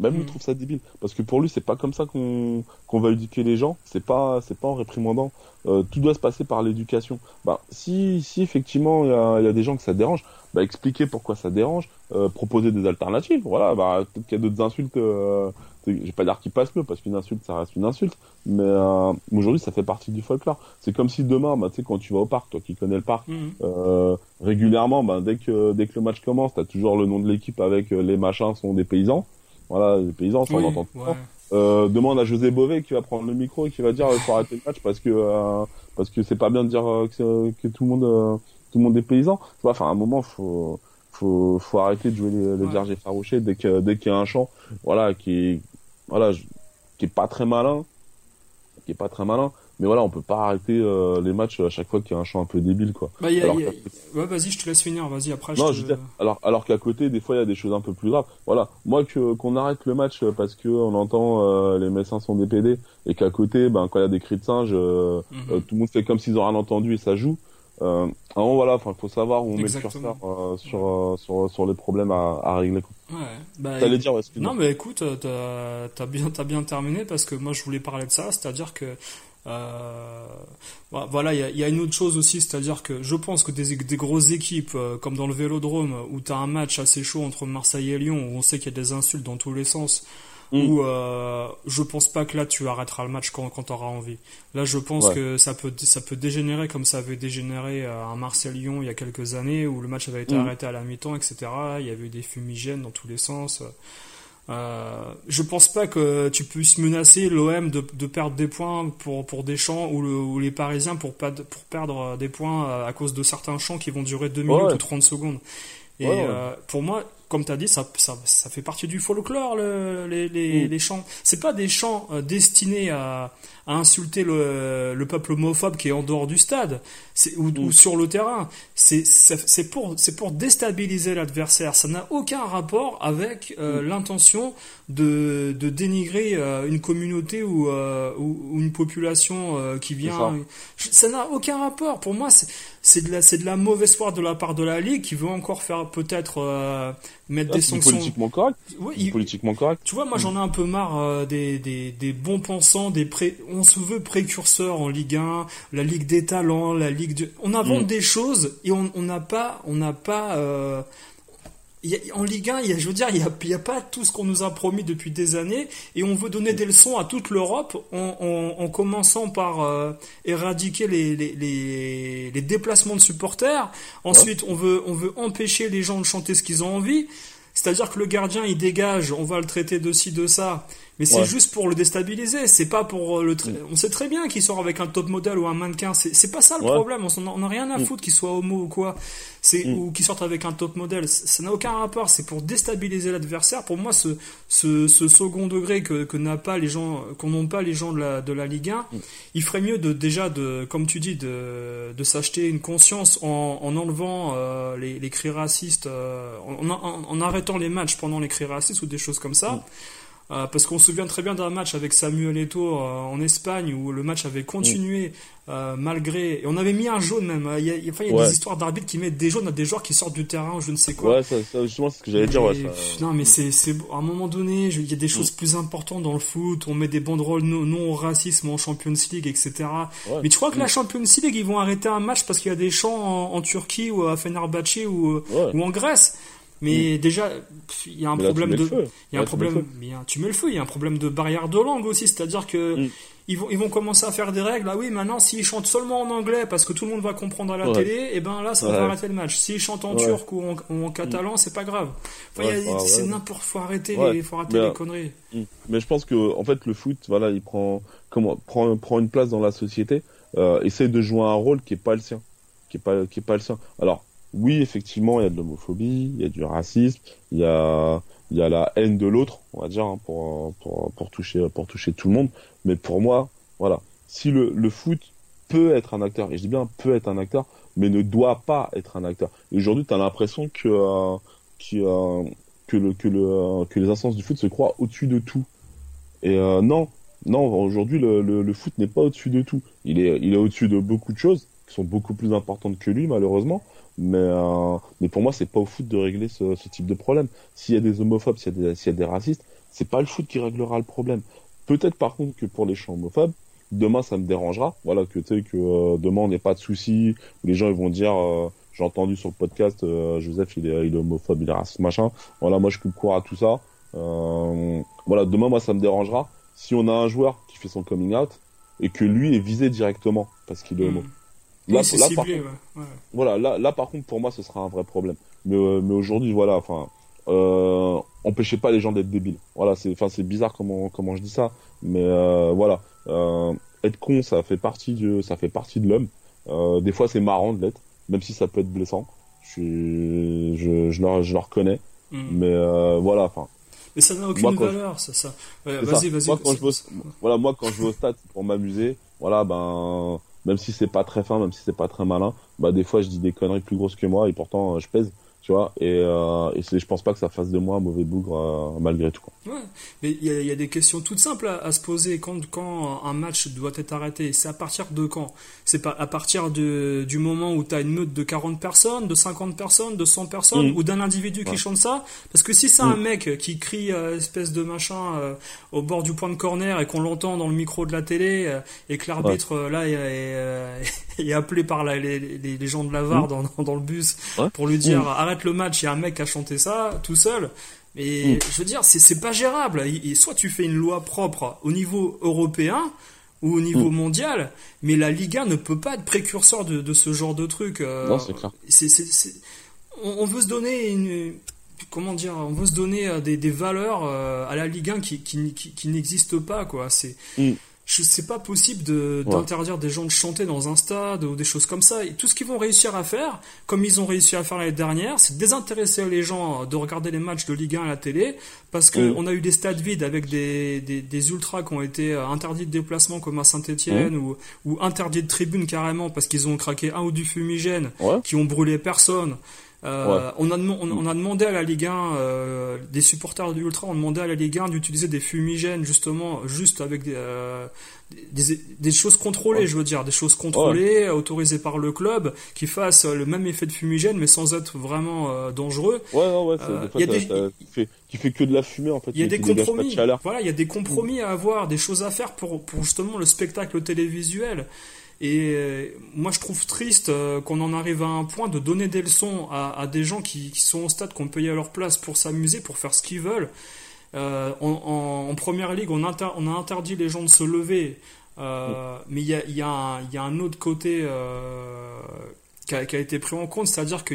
Même lui il mm. trouve ça débile parce que pour lui c'est pas comme ça qu'on qu'on va éduquer les gens, c'est pas c'est pas en réprimandant. Euh, tout doit se passer par l'éducation. Bah si si effectivement il y a, y a des gens que ça dérange, bah expliquer pourquoi ça dérange, euh, proposer des alternatives. Voilà, bah peut-être qu'il y a d'autres insultes euh, je vais pas dire qu'il passe mieux parce qu'une insulte ça reste une insulte mais euh, aujourd'hui ça fait partie du folklore c'est comme si demain bah tu sais quand tu vas au parc toi qui connais le parc Mhm. euh, régulièrement bah, dès que dès que le match commence t'as toujours le nom de l'équipe avec euh, les machins sont des paysans voilà les paysans ça Oui, on entend tout ouais. Euh, demande à José Bové qui va prendre le micro et qui va dire il faut arrêter le match parce que euh, parce que c'est pas bien de dire euh, que, c'est- que tout le monde euh, tout le monde est paysan enfin à un moment faut faut faut arrêter de jouer les, les Ouais. bergers farouchés dès que dès qu'il y a un champ voilà qui voilà qui est pas très malin qui est pas très malin mais voilà on peut pas arrêter euh, les matchs à chaque fois qu'il y a un champ un peu débile quoi Bah, y a, Alors y a- que- Ouais, vas-y, je te laisse finir. Vas-y, après. non, je te... alors, alors qu'à côté, des fois, il y a des choses un peu plus graves. Voilà, moi, que qu'on arrête le match parce que on entend euh, les médecins sont des PD et qu'à côté, ben, quand il y a des cris de singe, euh, Mhm. tout le monde fait comme s'ils ont rien entendu et ça joue. Euh, alors voilà, enfin, faut savoir où on met le curseur sur, sur sur les problèmes à, à régler. Ouais. Bah, T'allais dire, excuse-moi. Non, mais écoute, t'as as bien, t'as bien terminé parce que moi je voulais parler de ça, c'est-à-dire que euh, bah, voilà, il y a, il y a une autre chose aussi, c'est-à-dire que je pense que des, des grosses équipes euh, comme dans le Vélodrome où t'as un match assez chaud entre Marseille et Lyon où on sait qu'il y a des insultes dans tous les sens. Mm. Où euh, je pense pas que là tu arrêteras le match quand, quand t'auras envie. Là, je pense Ouais. que ça peut ça peut dégénérer comme ça avait dégénéré à un Marseille-Lyon il y a quelques années où le match avait été Mm. arrêté à la mi-temps, etc. Il y avait eu des fumigènes dans tous les sens. Euh, je pense pas que tu puisses menacer l'OM de, de, perdre des points pour, pour des champs ou, le, ou les Parisiens pour, pas, pour perdre des points à cause de certains champs qui vont durer 2 minutes ou 30 secondes. Et euh, pour moi, comme tu as dit, ça, ça, ça, fait partie du folklore, le, les, les, mm. les chants. C'est pas des chants euh, destinés à, à insulter le, le, peuple homophobe qui est en dehors du stade ou, ou, mm. sur le terrain. C'est pour, pour déstabiliser l'adversaire. Ça n'a aucun rapport avec euh, mm. l'intention de, de, dénigrer euh, une communauté ou, ou, une population qui vient. Ça n'a aucun rapport. Pour moi, c'est de, la, de la mauvaise foi de la part de la Ligue qui veut encore faire peut-être mettre des sanctions. Politiquement correct. Politiquement correct. Tu vois, moi j'en ai un peu marre euh, des, des, des, bons pensants, des pré... on se veut précurseurs en Ligue 1, la Ligue des talents, la Ligue de... On invente mm. des choses et on n'a pas, on n'a pas euh, en Ligue 1, il y a, je veux dire, il n'y a, a, pas tout ce qu'on nous a promis depuis des années, et on veut donner des leçons à toute l'Europe en, en, commençant par euh, éradiquer les, les, les, les, déplacements de supporters. Ensuite, on veut, on veut empêcher les gens de chanter ce qu'ils ont envie. C'est-à-dire que le gardien, il dégage, on va le traiter de ci, de ça. Mais c'est juste pour le déstabiliser. C'est pas pour le. Mm. On sait très bien qu'il sort avec un top modèle ou un mannequin. C'est pas ça le problème. On n'a rien à mm. foutre qu'il soit homo ou quoi. C'est mm. ou qu'il sorte avec un top modèle. Ça n'a aucun rapport. C'est pour déstabiliser l'adversaire. Pour moi, ce, ce, ce, second degré que, que n'a pas les gens, qu'on n'ont pas les gens de la, de la Ligue 1, il ferait mieux de déjà de, comme tu dis, de, de s'acheter une conscience en, en enlevant euh, les, les, cris racistes, euh, en, en, en, arrêtant les matchs pendant les cris racistes ou des choses comme ça. Euh, parce qu'on se souvient très bien d'un match avec Samuel Eto'o euh, en Espagne où le match avait continué euh, malgré et on avait mis un jaune même. Il y a, il y a des histoires d'arbitres qui mettent des jaunes à des joueurs qui sortent du terrain, je ne sais quoi. Ouais, ça, ça justement c'est ce que j'allais dire. Ouais, ça... Non mais c'est c'est à un moment donné, il y a des choses mm. plus importantes dans le foot. On met des banderoles non, non au racisme en Champions League, etc. Mais tu crois que la mm. Champions League ils vont arrêter un match parce qu'il y a des champs en, en Turquie ou à Fenerbahçe ou ou en Grèce? Mais mm. déjà, il y a un problème de, il y a un problème, tu mets le feu, il y a un problème de barrière de langue aussi, c'est-à-dire que mm. ils vont, ils vont commencer à faire des règles. Ah oui, maintenant, s'ils chantent seulement en anglais parce que tout le monde va comprendre à la télé, et eh ben là, ça va arrêter le match. S'ils chantent en turc ou en, catalan, c'est pas grave. c'est n'importe, faut arrêter, les, faut arrêter les conneries. Mm. Mais je pense que, en fait, le foot, voilà, il prend, comment, prend, prend une place dans la société, euh, essaie de jouer un rôle qui est pas le sien, qui est pas, qui est pas le sien. Alors, oui, effectivement, il y a de l'homophobie, il y a du racisme, il y a, y a la haine de l'autre, on va dire, hein, pour, pour, pour, toucher, pour toucher tout le monde. Mais pour moi, voilà, si le, le foot peut être un acteur, et je dis bien peut être un acteur, mais ne doit pas être un acteur. Aujourd'hui, tu as l'impression que, euh, euh, que, le, que, le, que les instances du foot se croient au-dessus de tout. Et euh, non, non, aujourd'hui, le, le, le foot n'est pas au-dessus de tout. Il est, il est au-dessus de beaucoup de choses qui sont beaucoup plus importantes que lui, malheureusement. Mais, euh, mais pour moi, c'est pas au foot de régler ce, ce type de problème. S'il y a des homophobes, s'il y, y, a des racistes, c'est pas le foot qui réglera le problème. Peut-être par contre que pour les chants homophobes, demain ça me dérangera. Voilà, que tu sais que euh, demain on n'ait pas de soucis, les gens ils vont dire, euh, j'ai entendu sur le podcast, euh, Joseph il est, il est, homophobe, il est raciste, machin. Voilà, moi je coupe court à tout ça. voilà, demain moi ça me dérangera si on a un joueur qui fait son coming out et que lui est visé directement parce qu'il est homo. Hmm. Là, par contre, voilà, là, là, par contre, pour moi, ce sera un vrai problème. Mais, euh, mais aujourd'hui, voilà, enfin, euh, empêchez pas les gens d'être débiles. Voilà, c'est, enfin, c'est bizarre comment, comment je dis ça, mais euh, voilà, être con, ça fait partie de, ça fait partie de l'homme. Des fois, c'est marrant de l'être, même si ça peut être blessant. Je, je, je, le, je le reconnais, mm. mais voilà, enfin. Mais ça n'a aucune valeur, c'est ça. vas-y, vas-y. Moi, quand je voilà, moi, quand je vais au stade pour m'amuser, voilà, ben même si c'est pas très fin, même si c'est pas très malin, bah des fois je dis des conneries plus grosses que moi et pourtant je pèse tu vois et, euh, et je pense pas que ça fasse de moi un mauvais bougre euh, malgré tout quoi. Ouais, mais il y, y a, des questions toutes simples à, se poser quand quand un match doit être arrêté c'est à partir de quand? C'est pas à partir de, du moment où tu as une meute de 40 personnes de 50 personnes de 100 personnes mm. ou d'un individu qui chante ça? Parce que si c'est un mm. mec qui crie euh, espèce de machin euh, au bord du point de corner et qu'on l'entend dans le micro de la télé et que l'arbitre là est, est, est, appelé par la, les, les, les, gens de la VAR mm. dans, dans, le bus pour lui dire arrête le match, il y a un mec qui a chanté ça tout seul. Mais je veux dire, c'est pas gérable. soit tu fais une loi propre au niveau européen ou au niveau mondial, mais la Liga ne peut pas être précurseur de, de ce genre de truc. non, c'est clair. on, veut se donner une, comment dire, on veut se donner des, des valeurs à la Ligue 1 qui, qui, qui, n'existent pas, quoi. C'est, mm c'est pas possible de, d'interdire des gens de chanter dans un stade ou des choses comme ça. Et tout ce qu'ils vont réussir à faire, comme ils ont réussi à faire l'année dernière, c'est désintéresser les gens de regarder les matchs de Ligue 1 à la télé, parce que mm. on a eu des stades vides avec des, des, des, ultras qui ont été euh, interdits de déplacement comme à Saint-Etienne mm. ou, ou interdits de tribune carrément parce qu'ils ont craqué un ou du fumigène, qui ont brûlé personne. Euh, on, a, on, a demandé à la Ligue 1, euh, des supporters du Ultra ont demandé à la Ligue 1 d'utiliser des fumigènes justement, juste avec des, euh, des, choses contrôlées, je veux dire, des choses contrôlées, autorisées par le club, qui fassent le même effet de fumigène mais sans être vraiment dangereux. Ouais, ouais, ouais, des qui, fait, que de la fumée en fait. Il y a des compromis. Voilà, il y a des compromis à avoir, des choses à faire pour, pour justement le spectacle télévisuel. Et euh, moi, je trouve triste euh, qu'on en arrive à un point de donner des leçons à, des gens qui, sont au stade, qu'on paye à leur place pour s'amuser, pour faire ce qu'ils veulent. Euh, en, première ligue, on, on, a interdit les gens de se lever, mais il y a, un autre côté qui a, qui, a, été pris en compte, c'est-à-dire que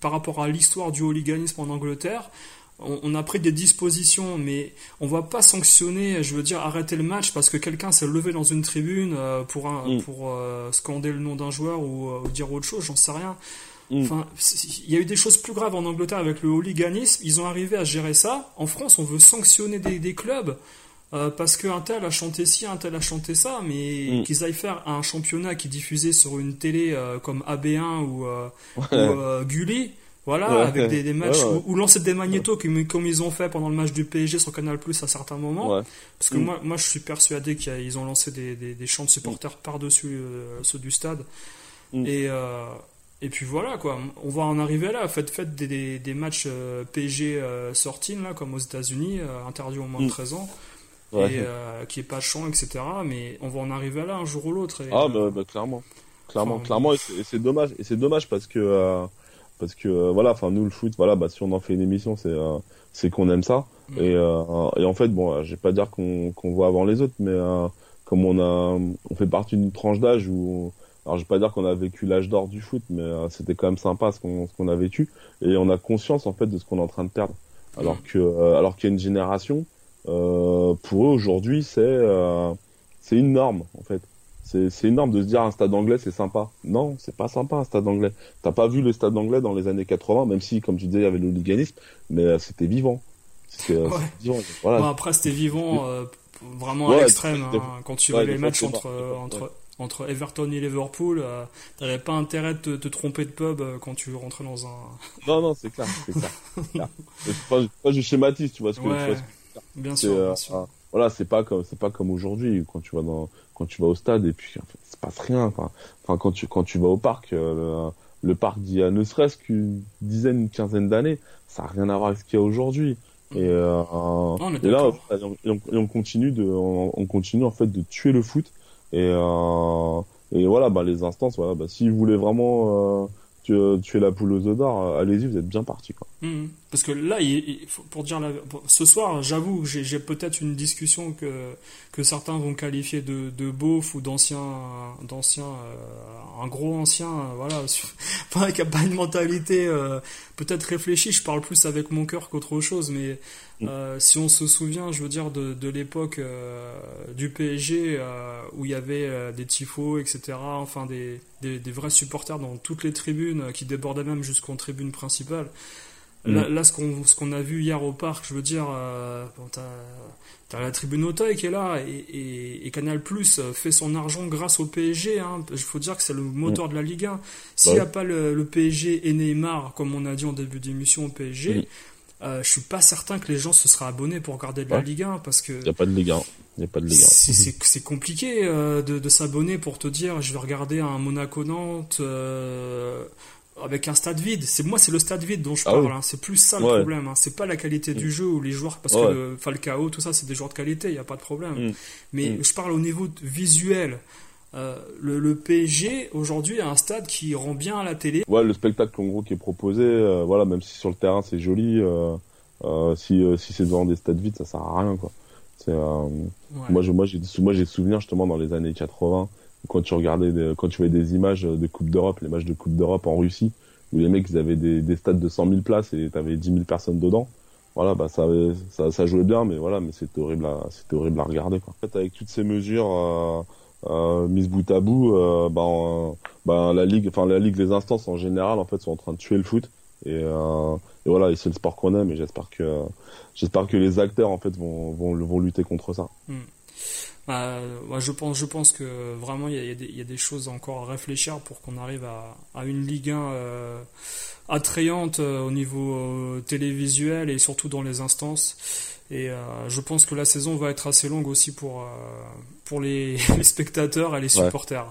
par rapport à l'histoire du hooliganisme en Angleterre, on, a pris des dispositions, mais on va pas sanctionner, je veux dire, arrêter le match parce que quelqu'un s'est levé dans une tribune euh, pour, un, mm. pour euh, scander le nom d'un joueur ou, euh, dire autre chose, j'en sais rien. Mm. Enfin, il y a eu des choses plus graves en Angleterre avec le hooliganisme. Ils ont arrivé à gérer ça. En France, on veut sanctionner des, clubs parce qu'un tel a chanté ci, un tel a chanté ça, mais mm. qu'ils aillent faire un championnat qui diffusait sur une télé comme AB1 ou, ou Gulli voilà, avec des, matchs Ou, lancer des magnétos comme, ils ont fait pendant le match du PSG sur Canal Plus à certains moments. Parce que mm. moi, moi, je suis persuadé qu'ils ont lancé des, des, chants de supporters mm. par-dessus euh, ceux du stade. Mm. Et, euh, et puis voilà, quoi. On va en arriver là. Faites, faites des, des, matchs euh, PSG sortis, là, comme aux États-Unis, interdits au moins de 13 ans. Et qui est pas chant, etc. Mais on va en arriver là un jour ou l'autre. Ah, bah, bah, clairement. Clairement, clairement. Et c'est dommage. Et c'est dommage parce que parce que euh, voilà enfin nous le foot voilà bah si on en fait une émission c'est euh, c'est qu'on aime ça mm. et euh, et en fait bon je vais pas dire qu'on qu'on voit avant les autres mais comme on a on fait partie d'une tranche d'âge où alors je vais pas dire qu'on a vécu l'âge d'or du foot mais c'était quand même sympa ce qu'on ce qu'on a vécu et on a conscience en fait de ce qu'on est en train de perdre alors mm. que alors qu'il y a une génération pour eux aujourd'hui c'est c'est une norme en fait c'est énorme de se dire un stade anglais c'est sympa. Non, c'est pas sympa un stade anglais. T'as pas vu le stade anglais dans les années 80, même si, comme tu disais, il y avait le hooliganisme, mais euh, c'était vivant. Euh, voilà. après, c'était vivant euh, vraiment à l'extrême. Hein. quand tu vois les matchs entre, entre, entre Everton et Liverpool, t'avais pas intérêt de te, tromper de pub quand tu rentrais dans un. non, non, c'est clair, c'est clair. pas, pas, je schématise, tu vois ce que, tu vois Bien sûr, bien sûr. Voilà, c'est pas comme, c'est pas comme aujourd'hui quand tu vas dans quand tu vas au stade et puis en fait, se passe rien. Enfin, enfin quand tu quand tu vas au parc, euh, le, parc d'il y a ne serait-ce qu'une dizaine, une quinzaine d'années, ça a rien à voir avec ce qu'il y a aujourd'hui. Et, euh, et là, on, continue de, on, continue en fait de tuer le foot. Et, euh, et voilà, bah les instances, voilà, bah s'ils voulaient vraiment tu, tu es la poule aux œufs d'or, allez-y, vous êtes bien parti. Quoi. Mmh. Parce que là, il, pour dire ce soir, j'avoue, j'ai peut-être une discussion que, que certains vont qualifier de, de beauf ou d'ancien, d'ancien, euh, un gros ancien, euh, voilà, qui a pas une mentalité euh, peut-être réfléchie. Je parle plus avec mon cœur qu'autre chose, mais mmh. si on se souvient, je veux dire, de, de l'époque du PSG où il y avait des tifos, etc., enfin des, des, des, vrais supporters dans toutes les tribunes qui débordaient même jusqu'en tribune principale. Là, mm. ce qu'on ce qu'on a vu hier au parc, je veux dire, euh, t'as as la tribune Auteuil qui est là et, et, Canal Plus fait son argent grâce au PSG. Hein. Il faut dire que c'est le moteur mm. de la Ligue 1. S'il n'y a pas le, PSG et Neymar, comme on a dit en début d'émission au PSG, mm. Euh, je suis pas certain que les gens se seraient abonnés pour regarder de la Ligue 1 parce que. Il n'y a pas de Ligue 1. Il a pas de Ligue 1. C'est compliqué euh, de, de s'abonner pour te dire je vais regarder un Monaco-Nantes. Euh, avec un stade vide. C'est moi, c'est le stade vide dont je ah parle. Hein. C'est plus ça le problème. Hein. C'est pas la qualité du mm. jeu ou les joueurs, parce que le Falcao, tout ça, c'est des joueurs de qualité. Il y a pas de problème. Mm. Mais mm. je parle au niveau visuel. Euh, le, PSG aujourd'hui a un stade qui rend bien à la télé. Ouais, le spectacle en gros qui est proposé, euh, voilà, même si sur le terrain c'est joli, euh, si si c'est devant des stades vides, ça sert à rien quoi. C'est moi je moi j'ai moi j'ai souvenir justement dans les années 80 quand tu regardais, quand tu voyais des images de Coupe d'Europe, les matchs de Coupe d'Europe en Russie, où les mecs ils avaient des, des stades de 100 000 places et t'avais 10 000 personnes dedans. Voilà, bah ça, ça, ça jouait bien, mais voilà, mais c'était horrible, à, c'était horrible à regarder. Quoi. En fait, avec toutes ces mesures euh, euh, mises bout à bout, euh, bah, bah, la ligue, enfin la ligue, les instances en général, en fait, sont en train de tuer le foot. Et, euh, voilà, c'est le sport qu'on aime. Et j'espère que, j'espère que les acteurs en fait vont, vont, vont lutter contre ça. Hmm. Bah, je pense, je pense que vraiment il y a, des choses encore à réfléchir pour qu'on arrive à, une Ligue 1 euh, attrayante euh, au niveau euh, télévisuel et surtout dans les instances. Et euh, je pense que la saison va être assez longue aussi pour euh, pour les, les, spectateurs et les supporters.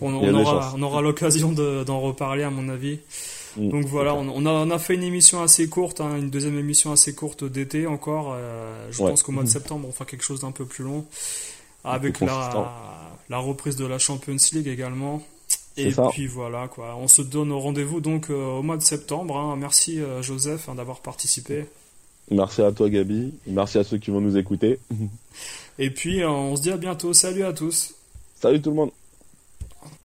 Ouais. On, on, aura, on, aura, l'occasion d'en reparler à mon avis. Mmh, Donc voilà, on, on, a, on a fait une émission assez courte, hein, une deuxième émission assez courte d'été encore. Euh, je ouais. pense qu'au mois de septembre, on fera quelque chose d'un peu plus long avec la, la reprise de la Champions League également. Et ça. puis voilà quoi, on se donne rendez-vous donc euh, au mois de septembre. Hein. Merci euh, Joseph hein, d'avoir participé. Merci à toi Gabi, merci à ceux qui vont nous écouter. Et puis on se dit à bientôt. Salut à tous. Salut tout le monde.